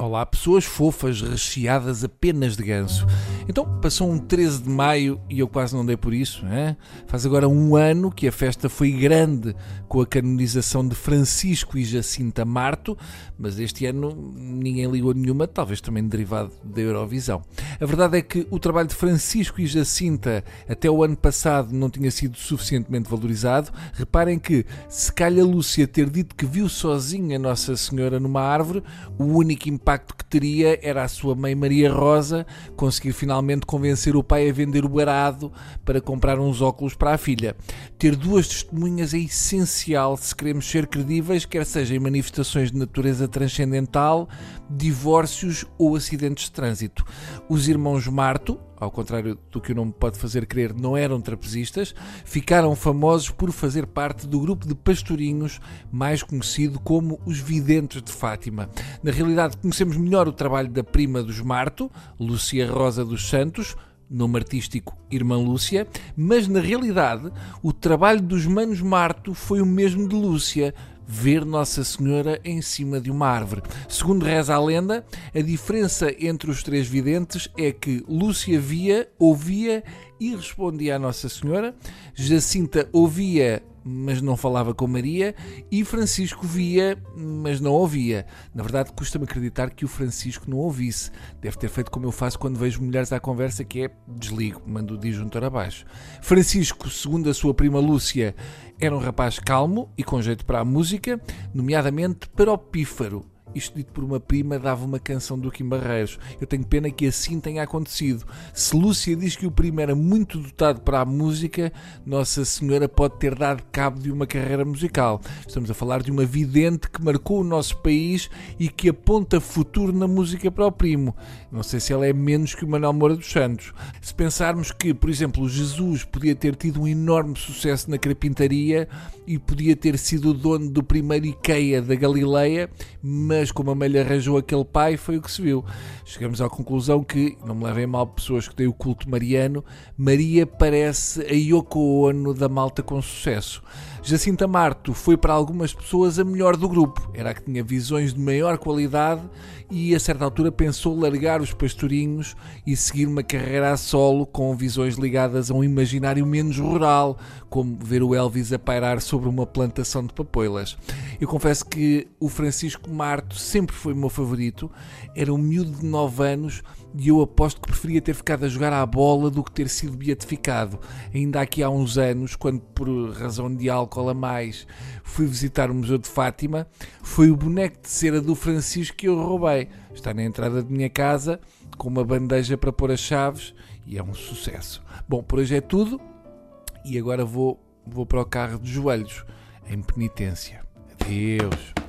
Olá, pessoas fofas recheadas apenas de ganso. Então, passou um 13 de maio e eu quase não dei por isso. Hein? Faz agora um ano que a festa foi grande com a canonização de Francisco e Jacinta Marto, mas este ano ninguém ligou nenhuma, talvez também derivado da Eurovisão. A verdade é que o trabalho de Francisco e Jacinta até o ano passado não tinha sido suficientemente valorizado. Reparem que, se calha Lúcia ter dito que viu sozinha Nossa Senhora numa árvore, o único impacto que teria era a sua mãe Maria Rosa conseguir finalmente convencer o pai a vender o arado para comprar uns óculos para a filha. Ter duas testemunhas é essencial se queremos ser credíveis, quer seja em manifestações de natureza transcendental, divórcios ou acidentes de trânsito. Os irmãos Marto, ao contrário do que o nome pode fazer crer, não eram trapezistas, ficaram famosos por fazer parte do grupo de pastorinhos mais conhecido como os Videntes de Fátima. Na realidade, conhecemos melhor o trabalho da prima dos Marto, Lucia Rosa dos Santos, nome artístico Irmã Lúcia, mas na realidade o trabalho dos Manos Marto foi o mesmo de Lúcia, ver Nossa Senhora em cima de uma árvore. Segundo reza a lenda, a diferença entre os três videntes é que Lúcia via, ouvia e respondia à Nossa Senhora, Jacinta ouvia mas não falava com Maria, e Francisco via, mas não ouvia. Na verdade, custa-me acreditar que o Francisco não ouvisse. Deve ter feito como eu faço quando vejo mulheres à conversa, que é desligo, mando o disjuntor abaixo. Francisco, segundo a sua prima Lúcia, era um rapaz calmo e com jeito para a música, nomeadamente para o pífaro isto dito por uma prima dava uma canção do Kim Barreiros. Eu tenho pena que assim tenha acontecido. Se Lúcia diz que o primo era muito dotado para a música, Nossa Senhora pode ter dado cabo de uma carreira musical. Estamos a falar de uma vidente que marcou o nosso país e que aponta futuro na música para o primo. Não sei se ela é menos que o Manuel Moura dos Santos. Se pensarmos que, por exemplo, Jesus podia ter tido um enorme sucesso na carpintaria e podia ter sido o dono do primeiro IKEA da Galileia, mas como a mãe lhe arranjou aquele pai, foi o que se viu. Chegamos à conclusão que, não me levem mal pessoas que têm o culto mariano, Maria parece a Yoko Ono da malta com sucesso. Jacinta Marto foi para algumas pessoas a melhor do grupo, era a que tinha visões de maior qualidade e a certa altura pensou largar os pastorinhos e seguir uma carreira a solo com visões ligadas a um imaginário menos rural, como ver o Elvis a pairar sobre uma plantação de papoilas. Eu confesso que o Francisco Marto sempre foi o meu favorito, era um miúdo de 9 anos e eu aposto que preferia ter ficado a jogar à bola do que ter sido beatificado. Ainda aqui há uns anos, quando por razão de álcool a mais fui visitar o Museu de Fátima, foi o boneco de cera do Francisco que eu roubei. Está na entrada de minha casa com uma bandeja para pôr as chaves e é um sucesso. Bom, por hoje é tudo e agora vou, vou para o carro de joelhos em penitência. Adeus.